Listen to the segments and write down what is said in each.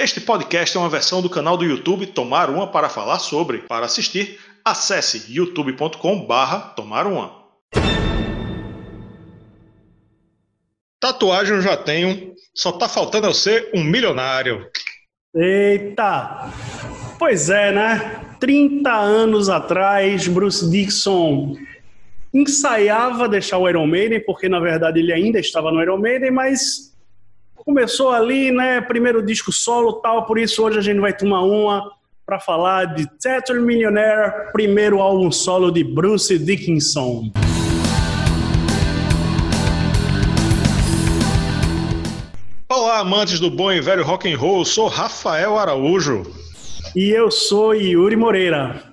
Este podcast é uma versão do canal do YouTube Tomar Uma para falar sobre. Para assistir, acesse youtube.com/barra Tomar Uma. Tatuagem eu já tenho, só tá faltando eu ser um milionário. Eita! Pois é, né? 30 anos atrás, Bruce Dixon ensaiava deixar o Iron Maiden, porque na verdade ele ainda estava no Iron Maiden, mas começou ali, né? Primeiro disco solo tal, por isso hoje a gente vai tomar uma para falar de Tattoo Millionaire, primeiro álbum solo de Bruce Dickinson. Olá, amantes do bom e velho rock and roll. Sou Rafael Araújo. E eu sou Yuri Moreira.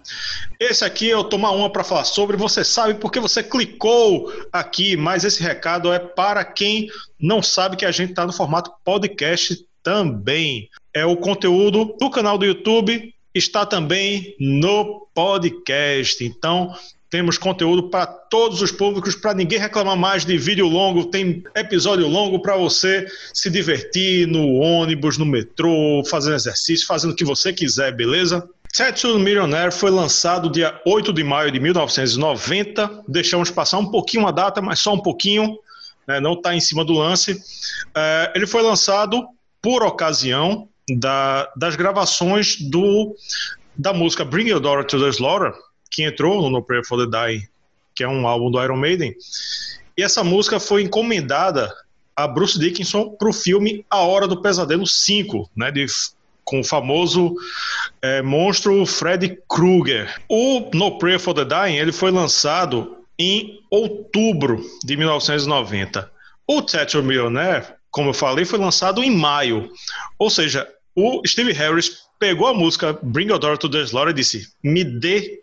Esse aqui é o Tomar Uma para falar sobre. Você sabe porque você clicou aqui, mas esse recado é para quem não sabe que a gente está no formato podcast também. É o conteúdo do canal do YouTube, está também no podcast. Então, temos conteúdo para todos os públicos, para ninguém reclamar mais de vídeo longo. Tem episódio longo para você se divertir no ônibus, no metrô, fazendo exercício, fazendo o que você quiser, beleza? Tattoo Millionaire foi lançado dia 8 de maio de 1990. Deixamos passar um pouquinho a data, mas só um pouquinho, né, não está em cima do lance. É, ele foi lançado por ocasião da, das gravações do, da música Bring Your Daughter to the Slaughter, que entrou no No Prayer for the Dying, que é um álbum do Iron Maiden. E essa música foi encomendada a Bruce Dickinson para o filme A Hora do Pesadelo 5, né, de, com o famoso é, monstro Freddy Krueger. O No Prayer for the Dying ele foi lançado em outubro de 1990. O Tattoo Millionaire, como eu falei, foi lançado em maio. Ou seja, o Steve Harris pegou a música Bring Your Daughter to the Slaughter e disse: me dê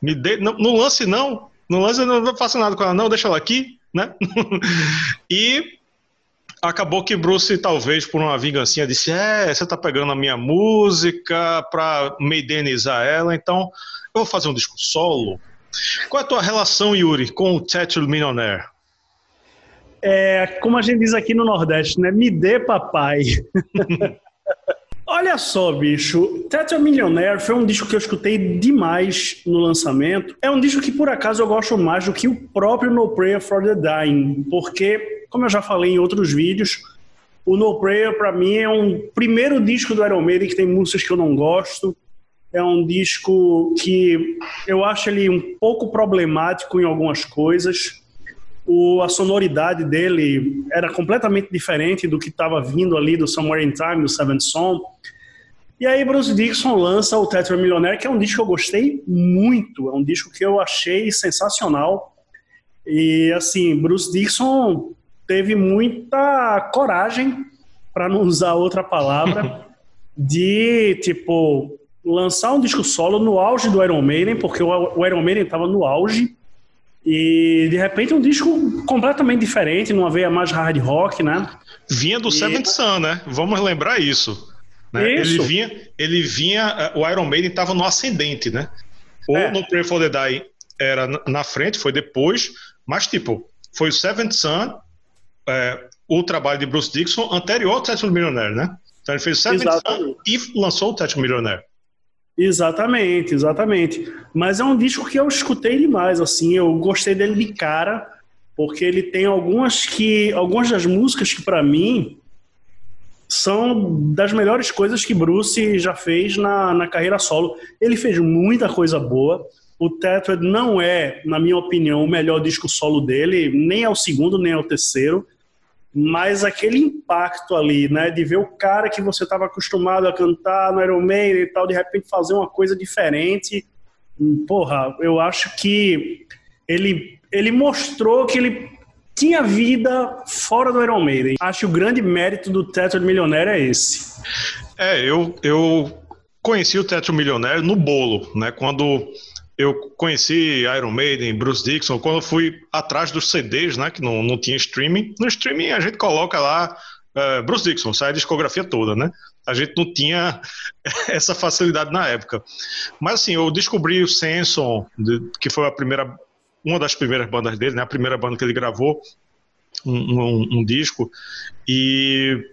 me dê, não, não lance não, não lance, não, não faça nada com ela, não, deixa ela aqui, né? e acabou que Bruce, talvez por uma vingancinha, disse: É, você tá pegando a minha música pra me indenizar ela, então eu vou fazer um disco solo. Qual é a tua relação, Yuri, com o Tattoo Millionaire? É, como a gente diz aqui no Nordeste, né? Me dê papai. Olha só, bicho. Tattoo Millionaire foi um disco que eu escutei demais no lançamento. É um disco que, por acaso, eu gosto mais do que o próprio No Prayer for the Dying, porque, como eu já falei em outros vídeos, o No Prayer, para mim, é um primeiro disco do Iron Maiden que tem músicas que eu não gosto. É um disco que eu acho ele um pouco problemático em algumas coisas. O, a sonoridade dele era completamente diferente do que estava vindo ali do Somewhere in Time, do Seventh Song. E aí Bruce Dixon lança o Tetra Millionaire, que é um disco que eu gostei muito, é um disco que eu achei sensacional. E assim, Bruce Dixon teve muita coragem, para não usar outra palavra, de tipo lançar um disco solo no auge do Iron Maiden, porque o Iron Maiden estava no auge. E de repente um disco completamente diferente, numa veia mais hard rock, né? Vinha do e... Seventh Sun, né? Vamos lembrar isso. Né? Ele vinha, ele vinha, o Iron Maiden estava no ascendente, né? Ou é. no Pray for the Die era na frente, foi depois, mas tipo, foi o Seventh Sun, é, o trabalho de Bruce Dixon anterior ao Tattoo Millionaire, né? Então ele fez o Seventh Sun e lançou o Tattoo Millionaire. Exatamente, exatamente. Mas é um disco que eu escutei demais, assim, eu gostei dele de cara, porque ele tem algumas que, algumas das músicas que para mim são das melhores coisas que Bruce já fez na, na carreira solo. Ele fez muita coisa boa. O Tethered não é, na minha opinião, o melhor disco solo dele, nem é o segundo, nem é o terceiro. Mas aquele impacto ali, né, de ver o cara que você estava acostumado a cantar no Iron Maiden e tal, de repente fazer uma coisa diferente, porra, eu acho que ele, ele mostrou que ele tinha vida fora do Iron Maiden. Acho que o grande mérito do Teto Milionário é esse. É, eu, eu conheci o Teto Milionário no bolo, né? Quando eu conheci Iron Maiden, Bruce Dixon, quando eu fui atrás dos CDs, né? Que não, não tinha streaming. No streaming a gente coloca lá uh, Bruce Dixon, sai a discografia toda, né? A gente não tinha essa facilidade na época. Mas assim, eu descobri o Samson, que foi a primeira uma das primeiras bandas dele, né? A primeira banda que ele gravou um, um, um disco e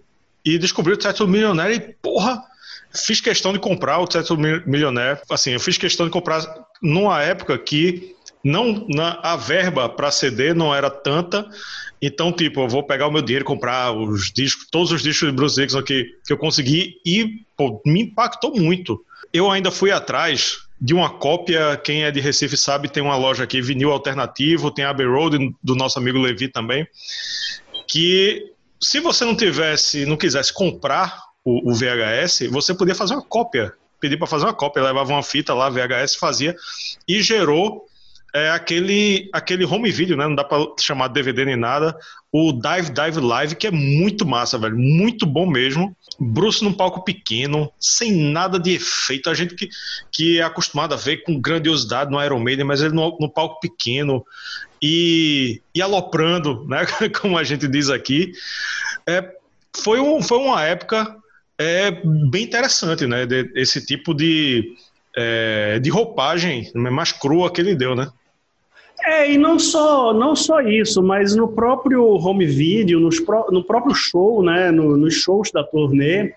e descobri o Teto Millionaire e, porra, fiz questão de comprar o Teto Millionaire. Assim, eu fiz questão de comprar numa época que não na, a verba para CD não era tanta. Então, tipo, eu vou pegar o meu dinheiro e comprar os discos, todos os discos de Bruce Dixon que, que eu consegui e pô, me impactou muito. Eu ainda fui atrás de uma cópia, quem é de Recife sabe, tem uma loja aqui, vinil alternativo, tem a Abbey Road do nosso amigo Levi também, que se você não tivesse, não quisesse comprar o, o VHS, você podia fazer uma cópia, pedir para fazer uma cópia, levava uma fita lá, VHS, fazia, e gerou é aquele, aquele home video, né? Não dá pra chamar DVD nem nada. O Dive Dive Live, que é muito massa, velho. Muito bom mesmo. Bruce num palco pequeno, sem nada de efeito. A gente que, que é acostumado a ver com grandiosidade no Iron Maiden, mas ele no, no palco pequeno e, e aloprando, né? Como a gente diz aqui. É, foi, um, foi uma época é, bem interessante, né? De, esse tipo de, é, de roupagem mais crua que ele deu, né? É, e não só, não só isso, mas no próprio home video, nos pro, no próprio show, né, no, nos shows da turnê,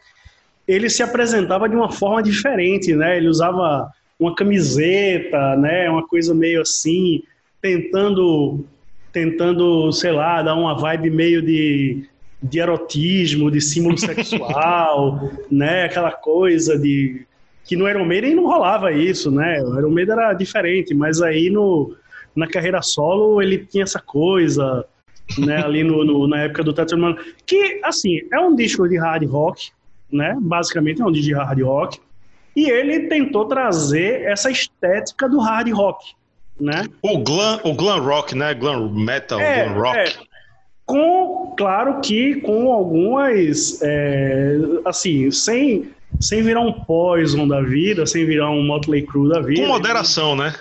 ele se apresentava de uma forma diferente, né? Ele usava uma camiseta, né, uma coisa meio assim, tentando tentando, sei lá, dar uma vibe meio de, de erotismo, de símbolo sexual, né, aquela coisa de que no Iron Maiden não rolava isso, né? O Iron Maiden era diferente, mas aí no na carreira solo ele tinha essa coisa, né, ali no, no na época do Tetris que, assim, é um disco de hard rock, né, basicamente é um disco de hard rock, e ele tentou trazer essa estética do hard rock, né. O glam, o glam rock, né, glam metal, é, glam rock. É, com, claro que com algumas, é, assim, sem, sem virar um Poison da vida, sem virar um Motley Crue da vida. Com moderação, né?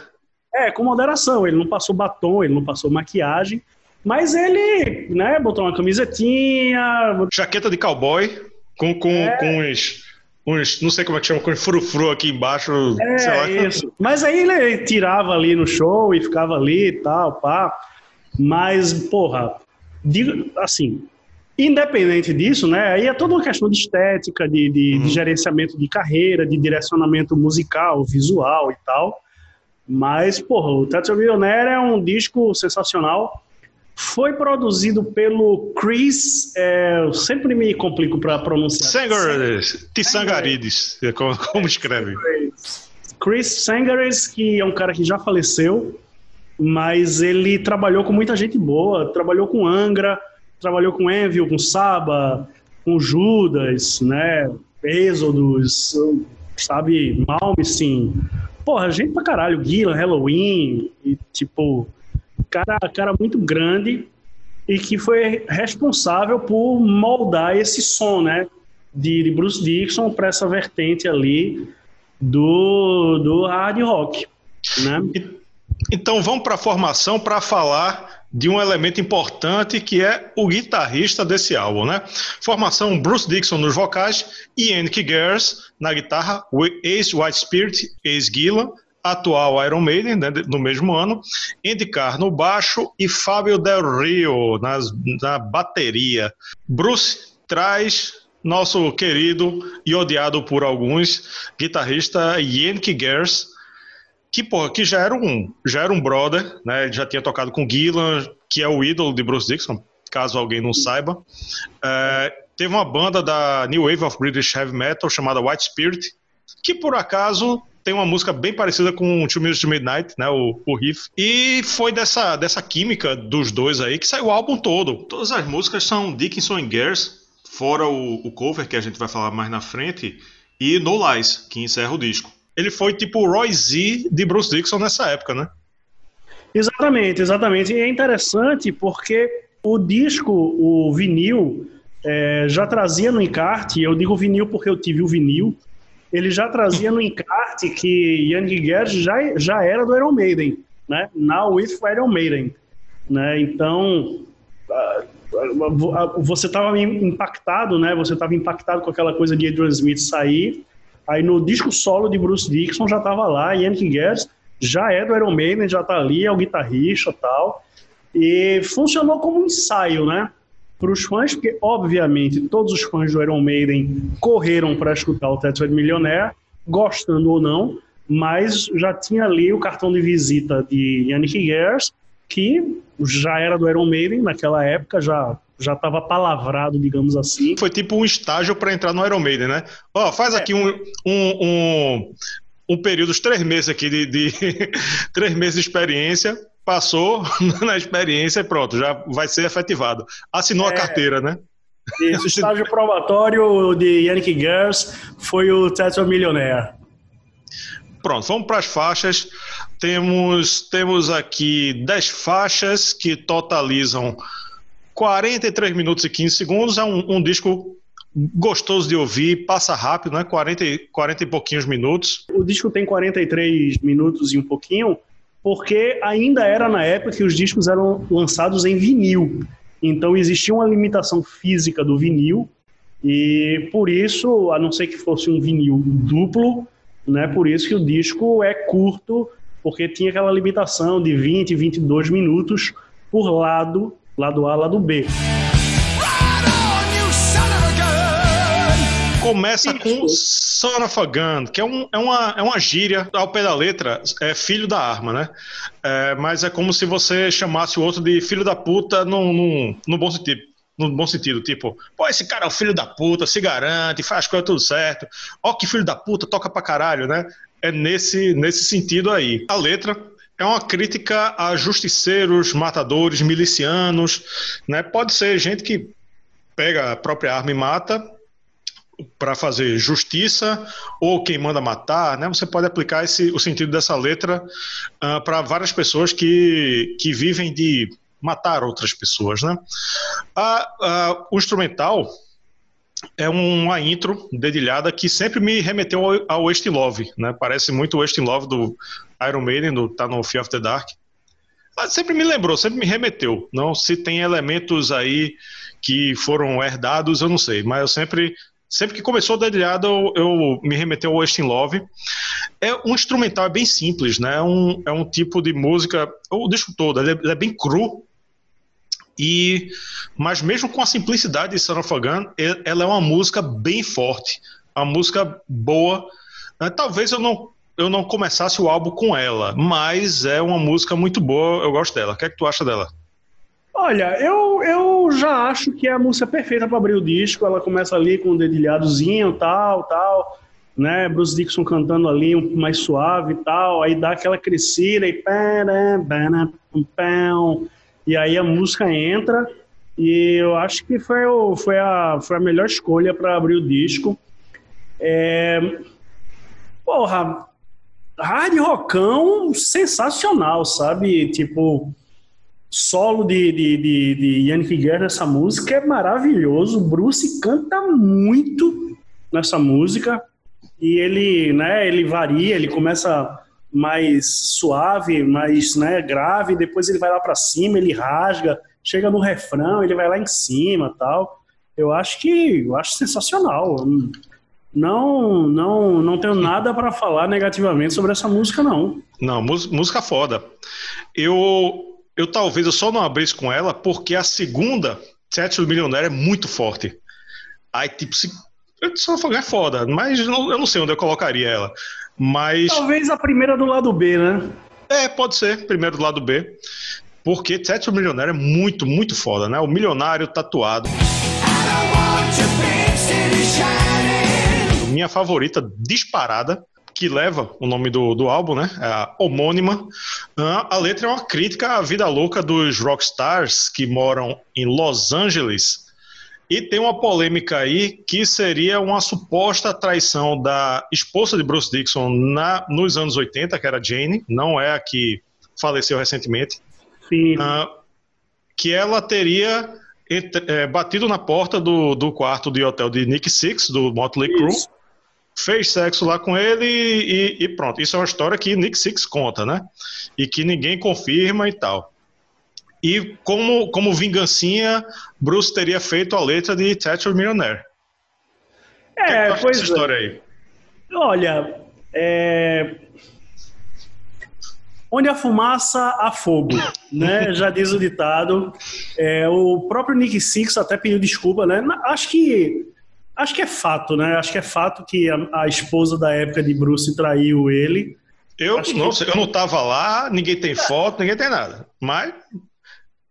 É, com moderação. Ele não passou batom, ele não passou maquiagem. Mas ele, né, botou uma camisetinha. Jaqueta de cowboy, com, com, é. com uns, uns. Não sei como é que chama, com frufru aqui embaixo. É, isso. Mas aí ele tirava ali no show e ficava ali e tal, pá. Mas, porra, digo, assim, independente disso, né, aí é toda uma questão de estética, de, de, uhum. de gerenciamento de carreira, de direcionamento musical, visual e tal. Mas, porra, o Tetra Millionaire é um disco sensacional. Foi produzido pelo Chris, é, eu sempre me complico para pronunciar. Sangarides, Tissangarides, é como, como escreve. Chris Sangares, que é um cara que já faleceu, mas ele trabalhou com muita gente boa, trabalhou com Angra, trabalhou com Envil, com Saba, com Judas, né, Êxodos, sabe, Malmsteen, porra, gente pra caralho, Gillan, Halloween, e tipo, cara, cara muito grande e que foi responsável por moldar esse som, né, de, Bruce Dixon para essa vertente ali do, do hard rock, né? Então vamos para a formação para falar de um elemento importante que é o guitarrista desse álbum, né? Formação Bruce Dixon nos vocais, Ian Kiggers na guitarra, Ace White Spirit, Gillan, atual Iron Maiden, né, no mesmo ano, Andy Carr no baixo e Fábio Del Rio nas, na bateria. Bruce traz nosso querido e odiado por alguns guitarrista Ian Kiggers, que, porra, que já era um, já era um brother, né? Ele já tinha tocado com Gillan, que é o ídolo de Bruce Dixon, caso alguém não saiba. É, teve uma banda da New Wave of British Heavy Metal chamada White Spirit, que por acaso tem uma música bem parecida com Two Minutes to Midnight, né, o, o riff. E foi dessa, dessa química dos dois aí que saiu o álbum todo. Todas as músicas são Dickinson e Gers, fora o, o cover que a gente vai falar mais na frente, e No Lies, que encerra o disco ele foi tipo o Roy Z de Bruce Dixon nessa época, né? Exatamente, exatamente. E é interessante porque o disco, o vinil, é, já trazia no encarte, eu digo vinil porque eu tive o vinil, ele já trazia no encarte que Ian Giguer já, já era do Iron Maiden, né? Now with Iron Maiden, né? Então, você estava impactado, né? Você estava impactado com aquela coisa de Adrian Smith sair, Aí no disco solo de Bruce Dixon já tava lá, Yannick Guedes já é do Iron Maiden, já tá ali, é o guitarrista e tal. E funcionou como um ensaio, né? para os fãs, porque obviamente todos os fãs do Iron Maiden correram para escutar o Tetra Millionaire, gostando ou não, mas já tinha ali o cartão de visita de Yannick Gers, que já era do Iron Maiden naquela época, já já estava palavrado, digamos assim. Foi tipo um estágio para entrar no Iron Maiden, né? Ó, faz é. aqui um, um, um, um, período, uns três meses aqui de, de três meses de experiência, passou na experiência e pronto, já vai ser efetivado. Assinou é. a carteira, né? Isso, estágio probatório de Yannick Gers foi o Tetra Millionaire. Pronto, vamos para as faixas. Temos, temos aqui 10 faixas que totalizam 43 minutos e 15 segundos. É um, um disco gostoso de ouvir, passa rápido, né? 40, 40 e pouquinhos minutos. O disco tem 43 minutos e um pouquinho, porque ainda era na época que os discos eram lançados em vinil. Então existia uma limitação física do vinil, e por isso, a não ser que fosse um vinil duplo, né? Por isso que o disco é curto, porque tinha aquela limitação de 20, 22 minutos por lado, lado A, lado B. Começa com Son of a Gun, que é, um, é, uma, é uma gíria, ao pé da letra, é filho da arma, né? É, mas é como se você chamasse o outro de filho da puta no, no, no bom sentido no bom sentido, tipo, pô, esse cara é o filho da puta, se garante, faz as coisas tudo certo, ó que filho da puta, toca pra caralho, né? É nesse, nesse sentido aí. A letra é uma crítica a justiceiros, matadores, milicianos, né? Pode ser gente que pega a própria arma e mata para fazer justiça ou quem manda matar, né? Você pode aplicar esse, o sentido dessa letra uh, para várias pessoas que, que vivem de matar outras pessoas, né? A, a, o instrumental é uma intro dedilhada que sempre me remeteu ao, ao Wasting Love, né? Parece muito o Wasting Love do Iron Maiden, do, tá no Fear of the Dark. Mas sempre me lembrou, sempre me remeteu. Não se tem elementos aí que foram herdados, eu não sei, mas eu sempre sempre que começou a dedilhada, eu, eu, me remeteu ao Wasting Love. É um instrumental é bem simples, né? É um, é um tipo de música, o disco todo, ele é, ele é bem cru, e, mas mesmo com a simplicidade de Son of a Gun, ela é uma música bem forte, uma música boa. Né? Talvez eu não, eu não começasse o álbum com ela, mas é uma música muito boa, eu gosto dela. O que é que tu acha dela? Olha, eu, eu já acho que é a música perfeita para abrir o disco. Ela começa ali com um dedilhadozinho, tal, tal, né? Bruce Dixon cantando ali um mais suave e tal, aí dá aquela crescida e e aí a música entra e eu acho que foi, o, foi, a, foi a melhor escolha para abrir o disco. É... Porra, hard rockão sensacional, sabe? Tipo, solo de, de, de, de Yannick Guerra nessa música é maravilhoso. Bruce canta muito nessa música e ele, né, ele varia, ele começa mais suave, mais né, grave, depois ele vai lá para cima, ele rasga, chega no refrão, ele vai lá em cima, tal. Eu acho que eu acho sensacional. Não, não, não tenho nada para falar negativamente sobre essa música não. Não, música foda. Eu eu talvez eu só não abrisse com ela porque a segunda, Sete do Milionário, é muito forte. Aí tipo se só é foda, mas eu não sei onde eu colocaria ela. Mas. Talvez a primeira do lado B, né? É, pode ser, primeiro do lado B. Porque Sete Milionário é muito, muito foda, né? O milionário tatuado. Minha favorita disparada, que leva o nome do, do álbum, né? É a homônima. Ah, a letra é uma crítica à vida louca dos rockstars que moram em Los Angeles e tem uma polêmica aí que seria uma suposta traição da esposa de Bruce Dixon na, nos anos 80, que era Jane, não é a que faleceu recentemente. Sim. Uh, que ela teria entre, é, batido na porta do, do quarto de hotel de Nick Six, do Motley Crue, fez sexo lá com ele e, e, pronto. Isso é uma história que Nick Six conta, né? E que ninguém confirma e tal. E como, como vingancinha, Bruce teria feito a letra de Thatcher Millionaire. É, que pois essa história é. aí? Olha, é... Onde a fumaça, há fogo, né? Já diz o ditado. É, o próprio Nick Six até pediu desculpa, né? Acho que acho que é fato, né? Acho que é fato que a, a esposa da época de Bruce traiu ele. Eu acho não, que... eu não tava lá, ninguém tem foto, ninguém tem nada. Mas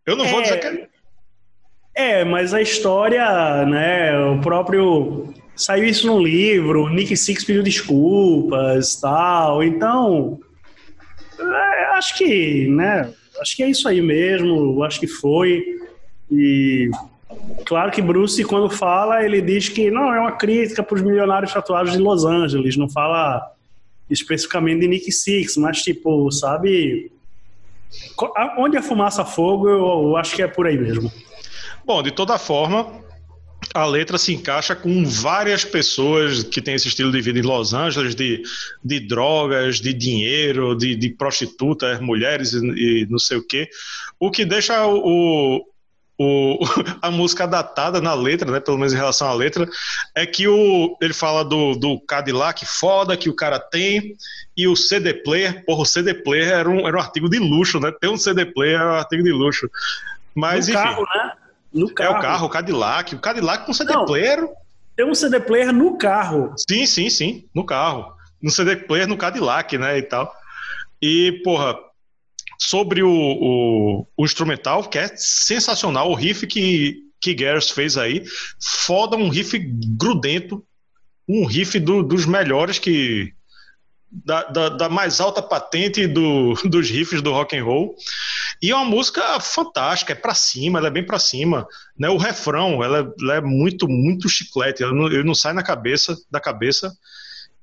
eu não vou dizer que é, é, mas a história, né? O próprio. Saiu isso num livro, Nick Six pediu desculpas tal. Então. É, acho que, né? Acho que é isso aí mesmo. Acho que foi. E. Claro que Bruce, quando fala, ele diz que não, é uma crítica para os milionários tatuados de Los Angeles, não fala especificamente de Nick Six, mas tipo, sabe, onde a fumaça fogo, eu acho que é por aí mesmo. Bom, de toda forma, a letra se encaixa com várias pessoas que têm esse estilo de vida em Los Angeles, de, de drogas, de dinheiro, de, de prostitutas, mulheres e, e, não sei o quê. O que deixa o, o, a música datada na letra, né, pelo menos em relação à letra, é que o, ele fala do, do Cadillac foda que o cara tem e o CD player, porra, o CD player era um, era um artigo de luxo, né? Ter um CD player era um artigo de luxo. Mas, no enfim. Carro, né? No carro. É o carro, o Cadillac. O Cadillac com CD Não, player. Tem um CD player no carro. Sim, sim, sim. No carro. No CD player no Cadillac, né? E tal. E, porra, sobre o, o, o instrumental, que é sensacional. O riff que, que Gareth fez aí. Foda, um riff grudento. Um riff do, dos melhores que, da, da, da, mais alta patente do, dos riffs do rock and roll. E é uma música fantástica, é para cima, ela é bem para cima. Né? O refrão, ela, ela, é muito, muito chiclete, ele não, ele não sai na cabeça, da cabeça.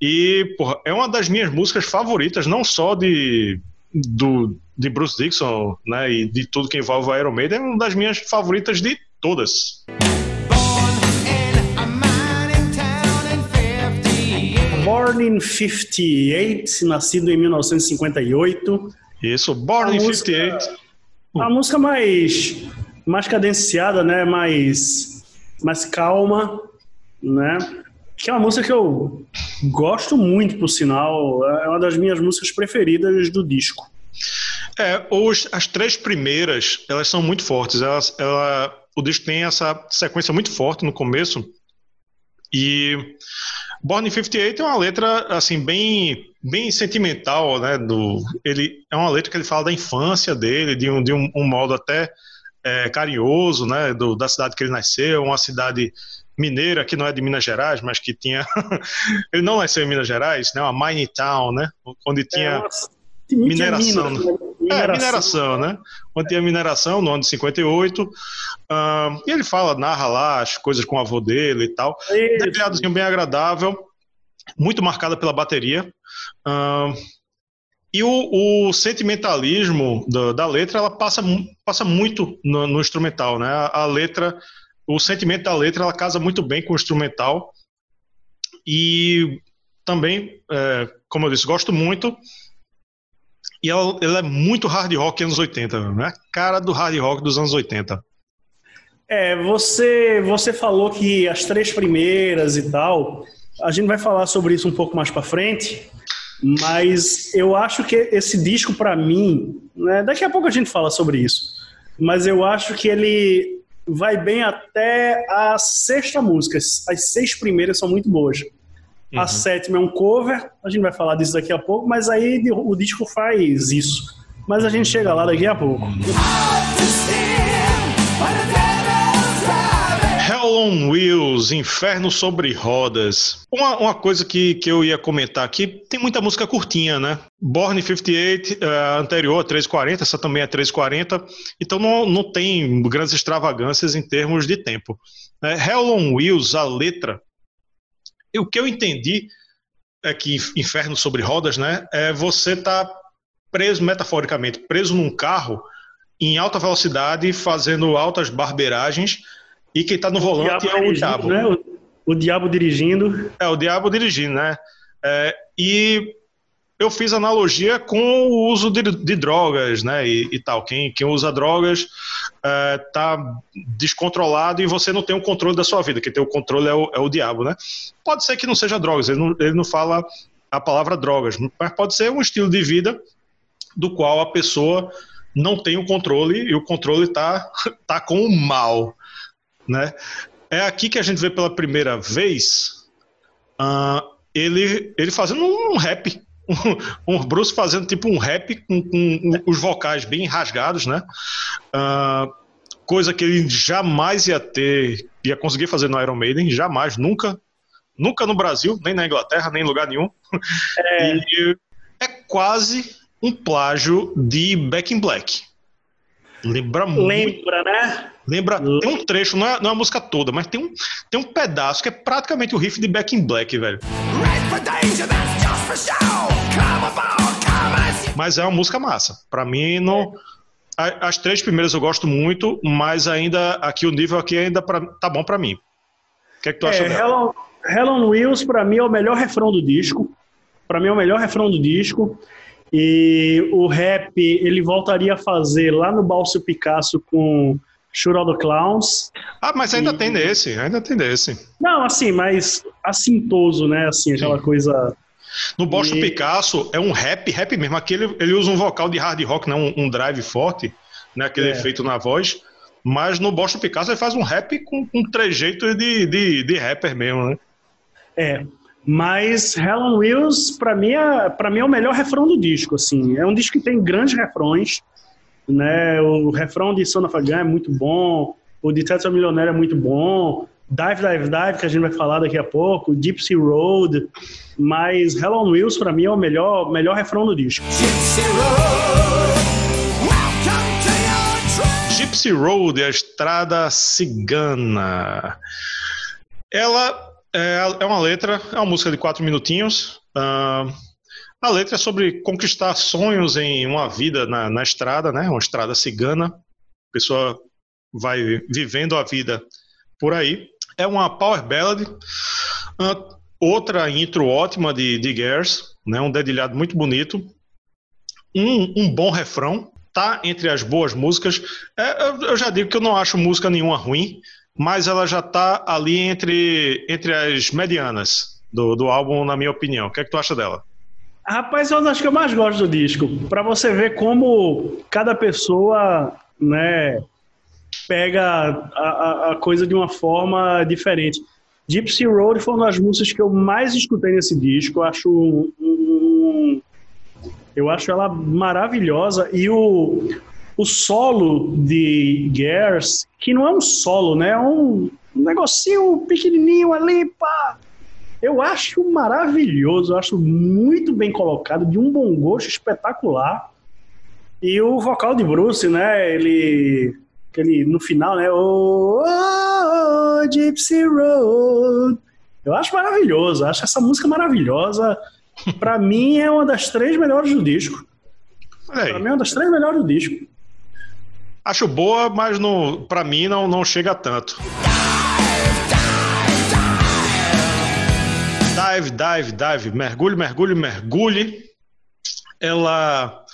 E porra, é uma das minhas músicas favoritas, não só de, do, de Bruce Dixon né, e de tudo que envolve o Iron Maiden, é uma das minhas favoritas de todas. Born in 58, nascido em 1958. Isso, Born in 58. A música mais, mais cadenciada, né? Mais, mais calma, né? Que é uma música que eu gosto muito, por sinal. É uma das minhas músicas preferidas do disco. É, os, as três primeiras, elas são muito fortes. Elas, ela, o disco tem essa sequência muito forte no começo. E Born in 58 é uma letra assim bem bem sentimental, né? Do ele é uma letra que ele fala da infância dele, de um de um, um modo até é, carinhoso, né? Do, da cidade que ele nasceu, uma cidade mineira que não é de Minas Gerais, mas que tinha ele não nasceu em Minas Gerais, né? Uma mining town, né? Onde tinha é, mineração. Minas, né? É, mineração, né? Onde tinha mineração no ano de 58. Uh, e ele fala, narra lá as coisas com o avô dele e tal. Detalhadozinho bem agradável, muito marcada pela bateria. Uh, e o, o sentimentalismo da, da, letra, ela passa, passa muito no, no instrumental, né? A, a, letra, o sentimento da letra, ela casa muito bem com o instrumental. E também, é, como eu disse, gosto muito e ela, ela, é muito hard rock anos 80, né? Cara do hard rock dos anos 80. É, você, você falou que as três primeiras e tal, a gente vai falar sobre isso um pouco mais para frente, mas eu acho que esse disco para mim, né, daqui a pouco a gente fala sobre isso, mas eu acho que ele vai bem até a sexta música. As seis primeiras são muito boas. Uhum. A sétima é um cover, a gente vai falar disso daqui a pouco, mas aí o disco faz isso. Mas a gente chega lá daqui a pouco. Hell on Wheels, Inferno sobre Rodas. Uma, uma coisa que, que eu ia comentar aqui, tem muita música curtinha, né? Born 58, uh, anterior a 340, essa também é 340, então não, não tem grandes extravagâncias em termos de tempo. É, Hell on Wheels, a letra, e o que eu entendi é que inferno sobre rodas, né? É você tá preso metaforicamente, preso num carro em alta velocidade, fazendo altas barbeiragens, e quem está no volante é o diabo. Né? O, o, diabo dirigindo. É, o diabo dirigindo, né? É, e eu fiz analogia com o uso de, de drogas, né, e, e, tal. Quem, quem usa drogas está é, descontrolado e você não tem o controle da sua vida. Quem tem o controle é o, é o diabo, né? Pode ser que não seja drogas, ele não, ele não fala a palavra drogas, mas pode ser um estilo de vida do qual a pessoa não tem o controle e o controle está tá com o mal, né? É aqui que a gente vê pela primeira vez uh, ele, ele fazendo um rap, um, um, Bruce fazendo tipo um rap com, com os vocais bem rasgados, né? Uh, coisa que ele jamais ia ter, ia conseguir fazer no Iron Maiden, jamais, nunca, nunca no Brasil, nem na Inglaterra, nem em lugar nenhum. É, e é quase um plágio de Back in Black. Lembra muito. Lembra, né? Lembra, tem um trecho, não é, não é a música toda, mas tem um, tem um pedaço que é praticamente o riff de Back in Black, velho. Mas é uma música massa. Pra mim, não. As três primeiras eu gosto muito, mas ainda aqui o nível aqui ainda pra, tá bom pra mim. O que é que tu acha é, dela? Hell on Wheels, pra mim, é o melhor refrão do disco. Pra mim, é o melhor refrão do disco. E o rap ele voltaria a fazer lá no Balso Picasso com Shoot All the Clowns. Ah, mas ainda e... tem desse, ainda tem desse. Não, assim, mas assintoso, né? Assim, aquela Sim. coisa. No Boston e... Picasso é um rap, rap mesmo. Aqui ele, ele usa um vocal de hard rock, né? um, um drive forte, né? aquele é. efeito na voz. Mas no Boston Picasso ele faz um rap com, com trejeito de, de, de rapper mesmo, né? É. Mas Hell on Wheels, para mim, é, pra mim é o melhor refrão do disco. Assim. É um disco que tem grandes refrões. Né? O refrão de Son of a Gun é muito bom. O de Tetra Milionário é muito bom. Dive, Dive, Dive, que a gente vai falar daqui a pouco. Gypsy Road. Mas Hell on Wheels, para mim, é o melhor, melhor refrão do disco. Gypsy Road. Gypsy Road, a estrada cigana. Ela é, é uma letra, é uma música de quatro minutinhos. Uh, a letra é sobre conquistar sonhos em uma vida na, na estrada, né? Uma estrada cigana. A pessoa vai vivendo a vida por aí. É uma power ballad. Uh, outra intro ótima de, de Gears, né? Um dedilhado muito bonito. Um, um bom refrão. Tá entre as boas músicas. É, eu, eu já digo que eu não acho música nenhuma ruim mas ela já está ali entre, entre as medianas do, do álbum, na minha opinião. O que é que tu acha dela? Rapaz, eu acho que eu mais gosto do disco. Para você ver como cada pessoa, né, pega a, a, coisa de uma forma diferente. Gypsy Road foi uma das músicas que eu mais escutei nesse disco. Eu acho um, eu acho ela maravilhosa e o o solo de Gears, que não é um solo, né? É um negocinho pequenininho ali, pá. Eu acho maravilhoso, eu acho muito bem colocado, de um bom gosto espetacular. E o vocal de Bruce, né? Ele, ele no final, né? Oh, oh, oh Gypsy Road. Eu acho maravilhoso, acho essa música maravilhosa. Para mim é uma das três melhores do disco. Para mim é uma das três melhores do disco. Acho boa, mas no, pra mim não, não chega tanto. Dive, dive, dive, mergulhe, mergulhe, mergulhe. Ela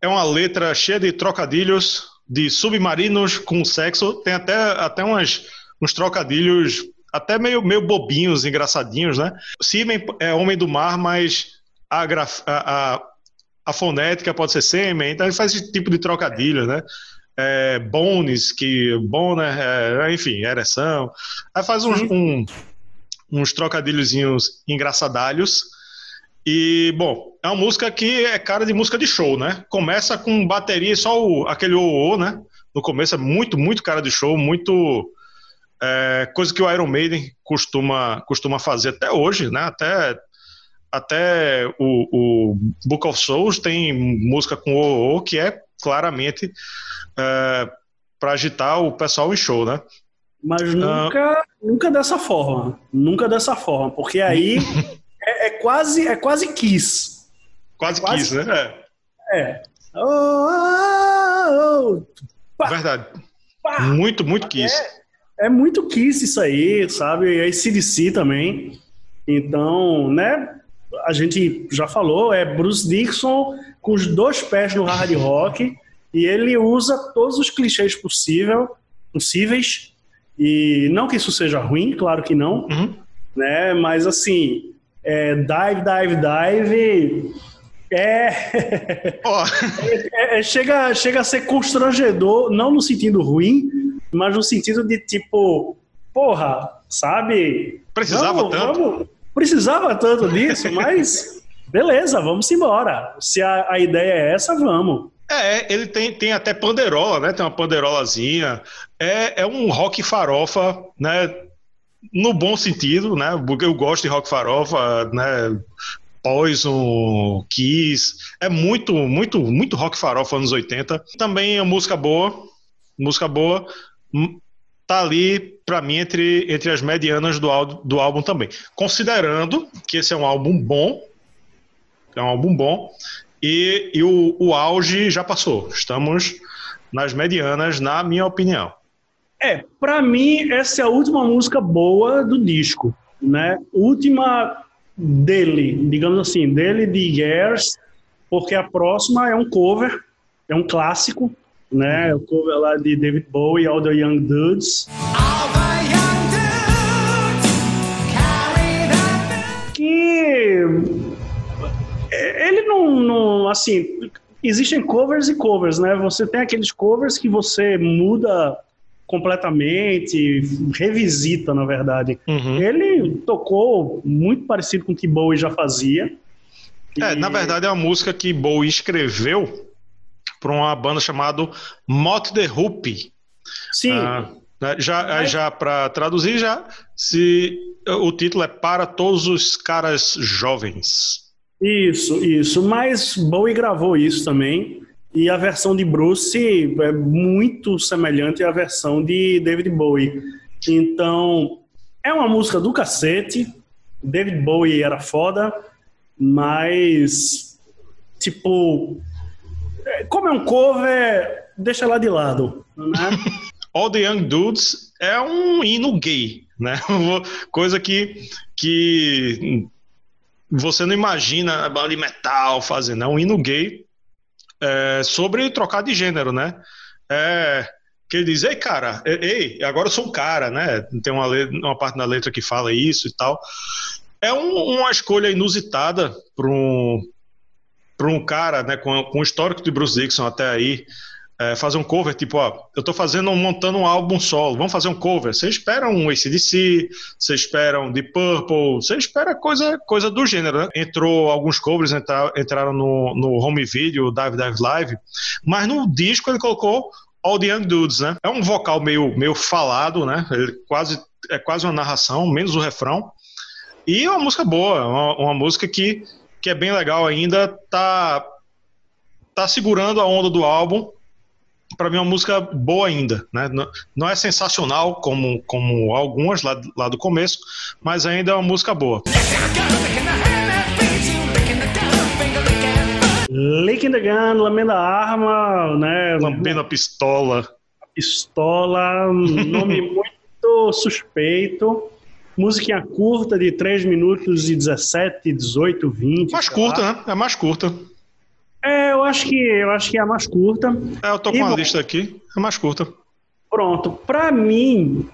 é uma letra cheia de trocadilhos de submarinos com sexo. Tem até, até umas, uns trocadilhos até meio, meio bobinhos, engraçadinhos, né? Sêmen é homem do mar, mas a, graf, a, a, a fonética pode ser sêmen, então ele faz esse tipo de trocadilho, né? é, bones, que boner, é, enfim, ereção. Aí faz uns, um, uns trocadilhozinhos engraçadalhos. E, bom, é uma música que é cara de música de show, né? Começa com bateria só o, aquele o, né? No começo é muito, muito cara de show, muito. É, coisa que o Iron Maiden costuma, costuma fazer até hoje, né? Até, até o, o Book of Souls tem música com o, o que é claramente é, para agitar o pessoal em show, né? Mas ah, nunca, uh, nunca dessa forma. Nunca dessa forma. Porque aí é, é, quase, é quase Kiss. Quase, quase Kiss, né? É. é. Oh, oh, oh, Verdade. Pá. Muito, muito Kiss. É, é muito Kiss isso aí, sabe? E aí CDC também. Então, né? A gente já falou, é Bruce Dixon com os dois pés no hard rock e ele usa todos os clichês possível, possíveis. E não que isso seja ruim, claro que não, uhum. né? Mas assim, é, dive, dive, dive. É. Oh. é, é chega, chega a ser constrangedor, não no sentido ruim, mas no sentido de tipo, porra, sabe? Precisava vamos, tanto. Vamos, precisava tanto disso, mas beleza, vamos embora. Se a, a ideia é essa, vamos. É, ele tem, tem até panderola, né? Tem uma panderolazinha. É, é um rock farofa, né? No bom sentido, né? Porque eu gosto de rock farofa, né? Poison, Kiss. É muito, muito, muito rock farofa anos 80. Também é música boa. Música boa. Hum, tá ali, para mim, entre, entre as medianas do, do álbum também. Considerando que esse é um álbum bom. É um álbum bom. E, e o, o auge já passou. Estamos nas medianas, na minha opinião. É, para mim, essa é a última música boa do disco, né? Última dele, digamos assim, dele de Years, porque a próxima é um cover, é um clássico, né? É o cover lá de David Bowie, All the Young Dudes. Não, assim, existem covers e covers, né? Você tem aqueles covers que você muda completamente, revisita, na verdade. Uhum. Ele tocou muito parecido com o que Bowie já fazia. É, e... na verdade é uma música que Bowie escreveu para uma banda chamada Mot the Hoop. Sim. Ah, né, já já para traduzir já, se o título é Para Todos os Caras Jovens. Isso, isso. Mas Bowie gravou isso também. E a versão de Bruce é muito semelhante à versão de David Bowie. Então, é uma música do cacete. David Bowie era foda, mas, tipo, é, como é um cover, deixa lá de lado, né? All the Young Dudes é um hino gay, né? Coisa que, que você não imagina a banda de metal fazendo, é um hino gay é, sobre trocar de gênero, né? É, que ele diz, ei, cara, ei, agora eu sou um cara, né? Tem uma, uma parte da letra que fala isso e tal. É um, uma escolha inusitada para um, um cara, né, com, com o histórico de Bruce Dixon até aí, é, fazer um cover, tipo, ó, eu tô fazendo, montando um álbum solo, vamos fazer um cover. Você espera um ACDC, você espera um Deep Purple, você espera coisa, coisa do gênero, né? Entrou alguns covers, entra, entraram no, no home video, Dive Dive Live, mas no disco ele colocou All the Young Dudes, né? É um vocal meio, meio falado, né? Ele quase, é quase uma narração, menos o refrão. E é uma música boa, uma, uma música que, que é bem legal ainda, tá, tá segurando a onda do álbum, para mim é uma música boa ainda, né? Não, é sensacional como, como algumas lá, lá do começo, mas ainda é uma música boa. Licking the Gun, lambendo a arma, né? Lambendo a pistola. Pistola, nome muito suspeito. Musiquinha curta de 3 minutos e 17, 18, 20. Mais curta, né? É mais curta. É, eu acho que eu acho que é a mais curta. É, eu tô com e, a lista aqui, é mais curta. Pronto, para mim,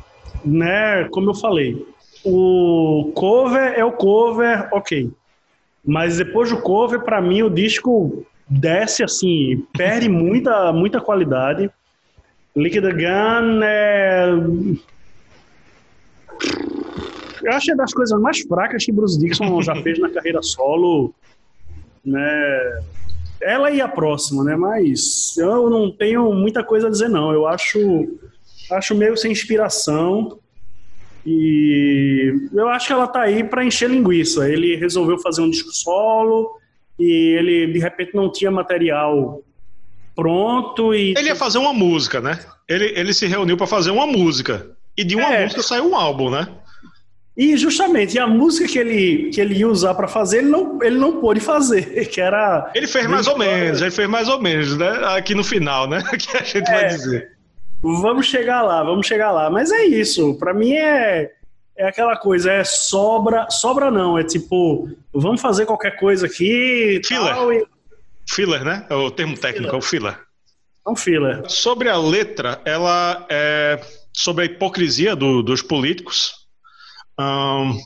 né, como eu falei, o cover é o cover, ok. Mas depois do cover, para mim o disco desce assim, perde muita muita qualidade. Liquid Gun é eu acho que é das coisas mais fracas que Bruce Dixon já fez na carreira solo, né? Ela e a próxima, né? Mas eu não tenho muita coisa a dizer, não. Eu acho, acho meio sem inspiração. E eu acho que ela tá aí para encher linguiça. Ele resolveu fazer um disco solo e ele de repente não tinha material pronto e ele ia fazer uma música, né? Ele, ele se reuniu para fazer uma música e de uma é. música saiu um álbum, né? E justamente a música que ele, que ele ia usar para fazer, ele não, ele não pôde fazer, que era. Ele fez mais ou menos, ele fez mais ou menos, né? Aqui no final, né? Que a gente é, vai dizer. Vamos chegar lá, vamos chegar lá. Mas é isso. Para mim é, é aquela coisa, é sobra. Sobra não, é tipo, vamos fazer qualquer coisa aqui. Filler. Tal, e... Filler, né? É o termo técnico, é o filler. É um filler. Sobre a letra, ela é sobre a hipocrisia do, dos políticos Um,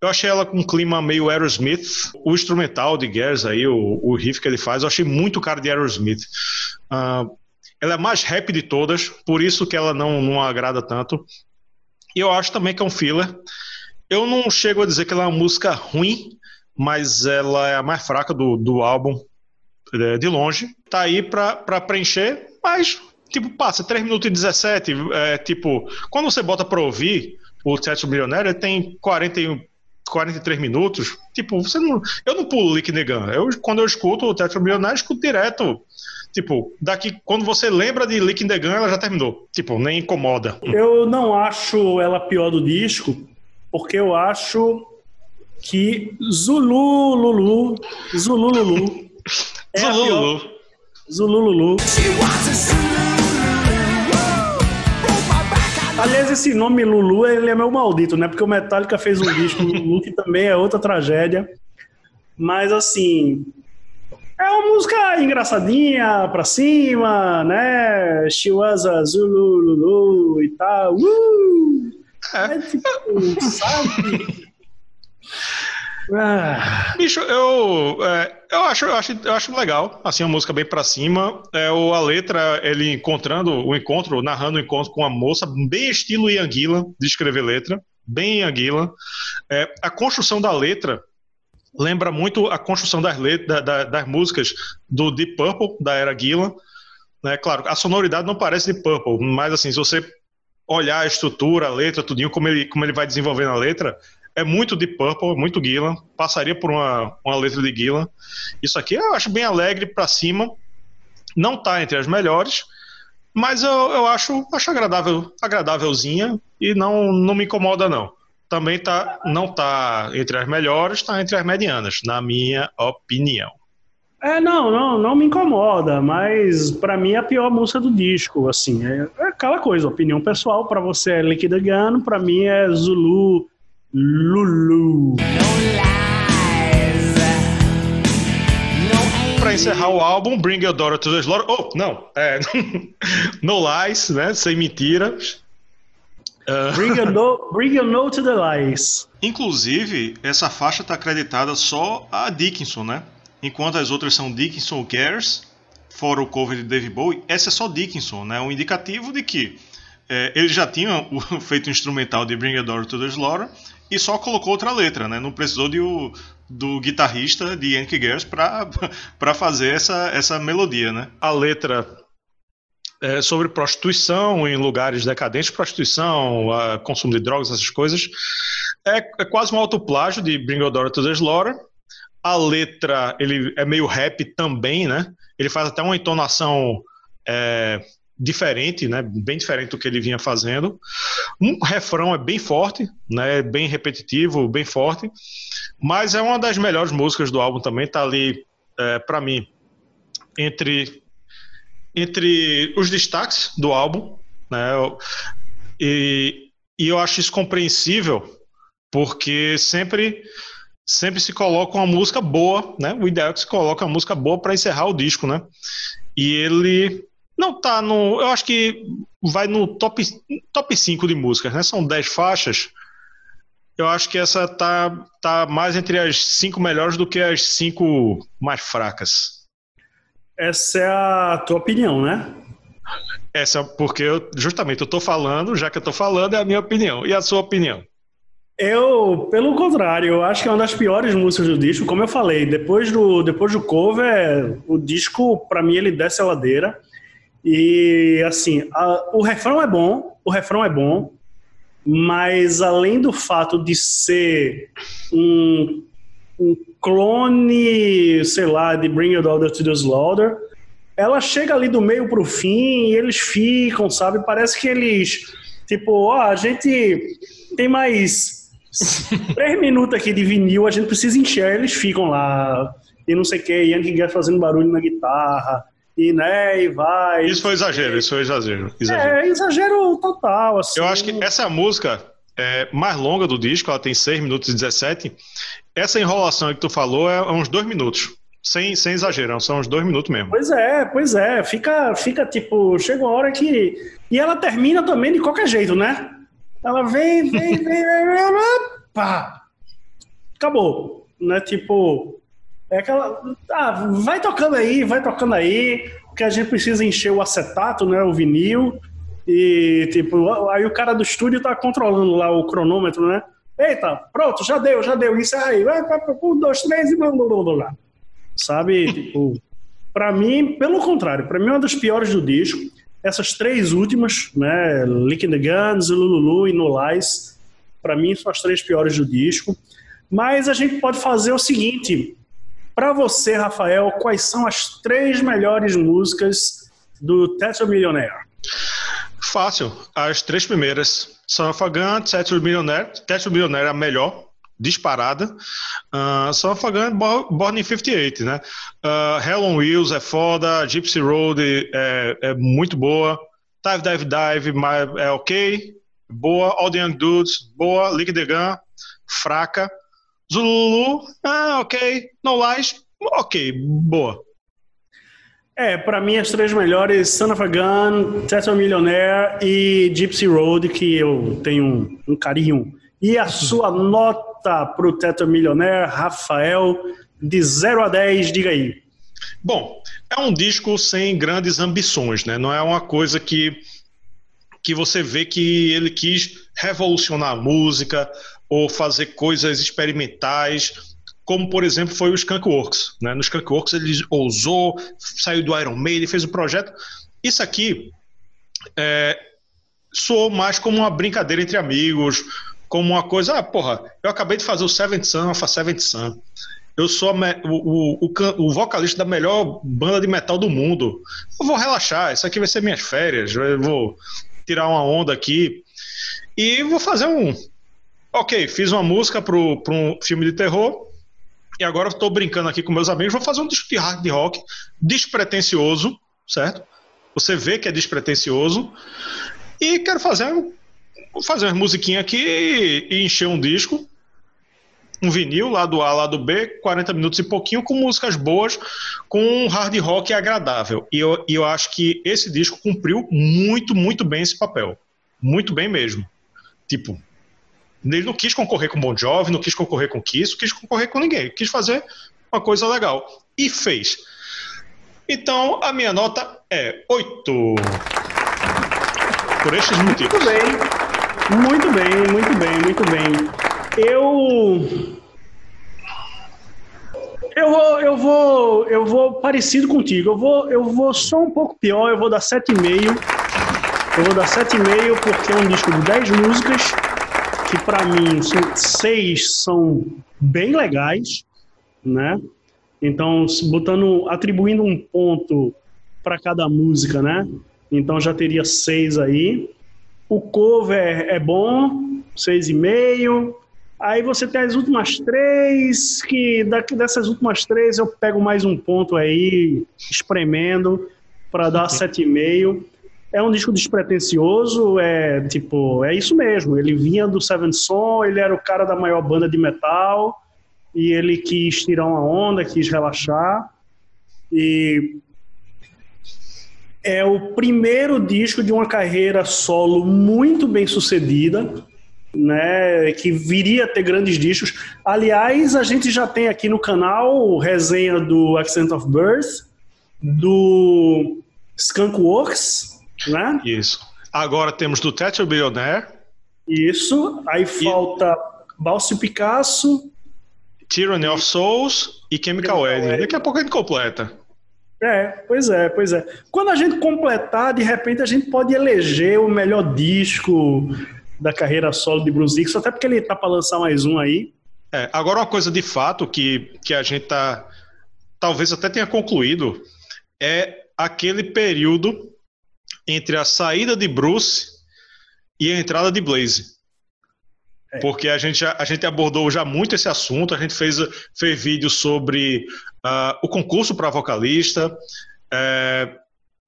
eu achei ela com um clima meio Aerosmith. O instrumental de Gears aí, o, o riff que ele faz, eu achei muito cara de Aerosmith. Uh, ela é mais rap de todas, por isso que ela não, não agrada tanto. E eu acho também que é um filler. Eu não chego a dizer que ela é uma música ruim, mas ela é a mais fraca do, do álbum, é, de longe. Tá aí pra, pra preencher, mas, tipo, passa 3 minutos e 17. É, tipo, quando você bota pra ouvir o Teto Milionário, tem 41, 43 minutos. Tipo, você não, eu não pulo Lick Negan. Eu, quando eu escuto o Teto Milionário, eu escuto direto. Tipo, daqui, quando você lembra de Lick the Gun, ela já terminou. Tipo, nem incomoda. Eu não acho ela pior do disco, porque eu acho que Zulu Lulu, Zulu Lulu é Zulu Lulu. Zulu Lulu. Aliás, esse nome Lulu, ele é meu maldito, né? Porque o Metallica fez um disco Lulu, que também é outra tragédia. Mas, assim, é uma música engraçadinha, pra cima, né? She was a Zulu, Lulu e tal. Uh! É, tipo, sabe? Ah. Bicho, eu, é, eu, acho, eu, acho, eu acho legal, assim, a música bem pra cima. É, o, a letra, ele encontrando o encontro, narrando o encontro com a moça, bem estilo Ian Gillan de escrever letra, bem Ian Gillan. É, a construção da letra lembra muito a construção das, letras, da, da, das músicas do Deep Purple, da era Gillan. Né? Claro, a sonoridade não parece Deep Purple, mas assim, se você olhar a estrutura, a letra, tudinho, como ele, como ele vai desenvolvendo a letra, é muito Deep Purple, muito Gillan, passaria por uma, uma letra de Gillan. Isso aqui eu acho bem alegre para cima, não tá entre as melhores, mas eu, eu acho, acho agradável, agradávelzinha e não, não me incomoda não. Também tá, não tá entre as melhores, tá entre as medianas, na minha opinião. É, não, não, não me incomoda, mas para mim é a pior música do disco, assim, é, é aquela coisa, opinião pessoal, para você é Liquid Gun, para mim é Zulu, Lulu. Para encerrar o álbum, Bring Your Daughter to the Slaughter. Oh, não, é, No Lies, né? Sem mentiras. Uh... Bring, your no, bring your no to the lies. Inclusive, essa faixa está acreditada só a Dickinson, né? Enquanto as outras são Dickinson Cares, fora o cover de Dave Bowie, essa é só Dickinson, né? Um indicativo de que é, ele já tinha feito o instrumental de Bring Your Daughter to the Slaughter e só colocou outra letra, né? Não precisou de o, do guitarrista de Yankee Girls para fazer essa, essa melodia, né? A letra é sobre prostituição em lugares decadentes, prostituição, consumo de drogas, essas coisas. É, é quase um autoplágio de Bring Your Daughter to the Slaughter. A letra ele é meio rap também, né? Ele faz até uma entonação é, diferente, né? Bem diferente do que ele vinha fazendo. Um refrão é bem forte, né? Bem repetitivo, bem forte. Mas é uma das melhores músicas do álbum também. Tá ali, é, para mim, entre entre os destaques do álbum, né? E, e eu acho isso compreensível porque sempre sempre se coloca uma música boa, né? O ideal é que se coloque uma música boa para encerrar o disco, né? E ele não tá no. Eu acho que vai no top, top 5 de músicas, né? São 10 faixas. Eu acho que essa tá, tá mais entre as cinco melhores do que as cinco mais fracas. Essa é a tua opinião, né? Essa, porque eu, justamente eu tô falando, já que eu tô falando, é a minha opinião. E a sua opinião? Eu, pelo contrário, eu acho que é uma das piores músicas do disco. Como eu falei, depois do, depois do cover, o disco, para mim, ele desce a ladeira. E assim, a, o refrão é bom, o refrão é bom, mas além do fato de ser um, um clone, sei lá, de Bring Your Daughter to the Slaughter, ela chega ali do meio pro fim e eles ficam, sabe? Parece que eles, tipo, ó, a gente tem mais três minutos aqui de vinil, a gente precisa encher, eles ficam lá, e não sei o que, Yankee Guerra fazendo barulho na guitarra, e né, e vai. Isso foi exagero, isso foi exagero. exagero. É, exagero total, assim. Eu acho que essa é música é, mais longa do disco, ela tem 6 minutos e 17. Essa enrolação que tu falou é uns 2 minutos. Sem, sem exagero, são uns dois minutos mesmo. Pois é, pois é. Fica, fica tipo, chega uma hora que. E ela termina também de qualquer jeito, né? Ela vem, vem, vem, vem, vem pá, acabou, né? Tipo, é aquela, ah, vai tocando aí, vai tocando aí, que a gente precisa encher o acetato, né, o vinil, e tipo, aí o cara do estúdio tá controlando lá o cronômetro, né? Eita, pronto, já deu, já deu, isso aí, vai, vai, um, dois, três e blá, blá, blá, blá. Sabe, tipo, pra mim, pelo contrário, pra mim é uma das piores do disco, essas três últimas, né, Lick in the Guns, Lulu e No Lies, para mim são as três piores do disco. Mas a gente pode fazer o seguinte: para você, Rafael, quais são as três melhores músicas do Tetra Millionaire? Fácil. As três primeiras. A Gun, Tetra Millionaire. Tetra Millionaire é a melhor, disparada. Uh, a Gun, Born in 58, né? Uh, Hell on Wheels é foda, Gypsy Road é, é muito boa. Dive, Dive, Dive é ok, boa. All the Young Dudes, boa. Lick the Gun, fraca. Zulu, ah, ok. No Lies, ok, boa. É, para mim as três melhores, Son of a Gun, Tetra Millionaire e Gypsy Road, que eu tenho um, um carinho. E a sua nota pro Tetra Millionaire, Rafael, de 0 a 10, diga aí. Bom, é um disco sem grandes ambições, né? Não é uma coisa que que você vê que ele quis revolucionar a música ou fazer coisas experimentais, como por exemplo foi o Skunkworks. Né? No Skunkworks ele ousou, saiu do Iron Maiden, fez o um projeto. Isso aqui é, soou mais como uma brincadeira entre amigos, como uma coisa, ah, porra, eu acabei de fazer o Seventh Sun, Alpha Seventh Sun. Eu sou o, o, o, o, vocalista da melhor banda de metal do mundo. Eu vou relaxar, isso aqui vai ser minhas férias. Eu vou tirar uma onda aqui. E vou fazer um. Ok, fiz uma música para um filme de terror. E agora estou brincando aqui com meus amigos. Vou fazer um disco de hard rock despretensioso, certo? Você vê que é despretensioso. E quero fazer, fazer uma musiquinha aqui e encher um disco um vinil, lado A, lado B, 40 minutos e pouquinho, com músicas boas, com um hard rock agradável. E eu, e eu acho que esse disco cumpriu muito, muito bem esse papel. Muito bem mesmo. Tipo, ele não quis concorrer com Bon Jovi, não quis concorrer com Kiss, não quis concorrer com ninguém. Quis fazer uma coisa legal. E fez. Então, a minha nota é 8. Por estes motivos. Muito bem. Muito bem, muito bem, muito bem. Eu. Eu vou, eu vou, eu vou parecido contigo. Eu vou, eu vou só um pouco pior. Eu vou dar 7,5. Eu vou dar 7,5 porque é um disco de 10 músicas que para mim são, seis são bem legais, né? Então, botando, atribuindo um ponto para cada música, né? Então já teria seis aí. O cover é bom, seis e meio. Aí você tem as últimas três, que daqui dessas últimas três eu pego mais um ponto aí, espremendo, para dar 7,5. É um disco despretensioso, é tipo, é isso mesmo. Ele vinha do Seven Son, ele era o cara da maior banda de metal, e ele quis tirar uma onda, quis relaxar. E é o primeiro disco de uma carreira solo muito bem sucedida né, que viria a ter grandes discos. Aliás, a gente já tem aqui no canal resenha do Accent of Birth, do Skunk Works, né? Isso. Agora temos do Tetra Billionaire. Isso. Aí falta Balsi Picasso. Tyranny of Souls e Chemical Wedding. Daqui a pouco a gente completa. É, pois é, pois é. Quando a gente completar, de repente a gente pode eleger o melhor disco, da carreira solo de Bruce Dixon, até porque ele tá para lançar mais um aí. É, agora uma coisa de fato que, que a gente tá talvez até tenha concluído é aquele período entre a saída de Bruce e a entrada de Blaze. É. Porque a gente, a gente abordou já muito esse assunto, a gente fez, fez vídeo sobre uh, o concurso para vocalista, é,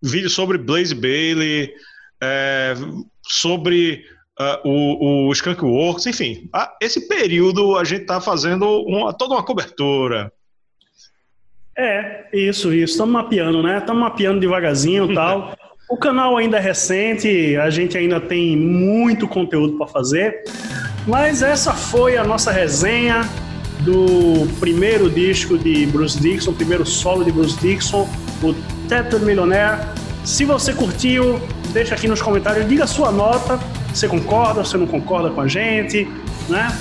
vídeo sobre Blaze Bailey, é, sobre Uh, o, o Skunk Works, enfim, a, esse período a gente está fazendo uma, toda uma cobertura. É, isso, isso. Estamos mapeando, né? Estamos mapeando devagarzinho e tal. o canal ainda é recente, a gente ainda tem muito conteúdo para fazer. Mas essa foi a nossa resenha do primeiro disco de Bruce Dixon, primeiro solo de Bruce Dixon, o Tattoo Millionaire. Se você curtiu, deixa aqui nos comentários, diga a sua nota. Você concorda, você não concorda com a gente, né?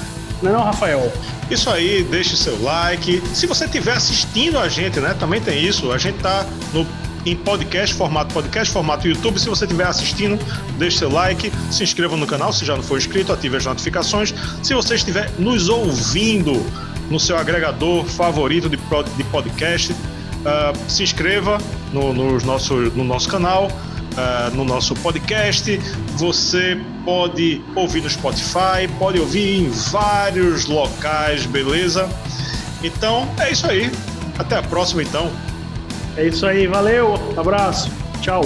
Não é não, Rafael? Isso aí, deixe seu like. Se você estiver assistindo a gente, né? Também tem isso. A gente tá no em podcast, formato podcast, formato YouTube. Se você estiver assistindo, deixe seu like, se inscreva no canal se já não for inscrito, ative as notificações. Se você estiver nos ouvindo no seu agregador favorito de, podcast, uh, se inscreva no, no, nosso, no nosso canal. Uh, no nosso podcast. Você pode ouvir no Spotify, pode ouvir em vários locais, beleza? Então é isso aí. Até a próxima, então. É isso aí, valeu, abraço, tchau.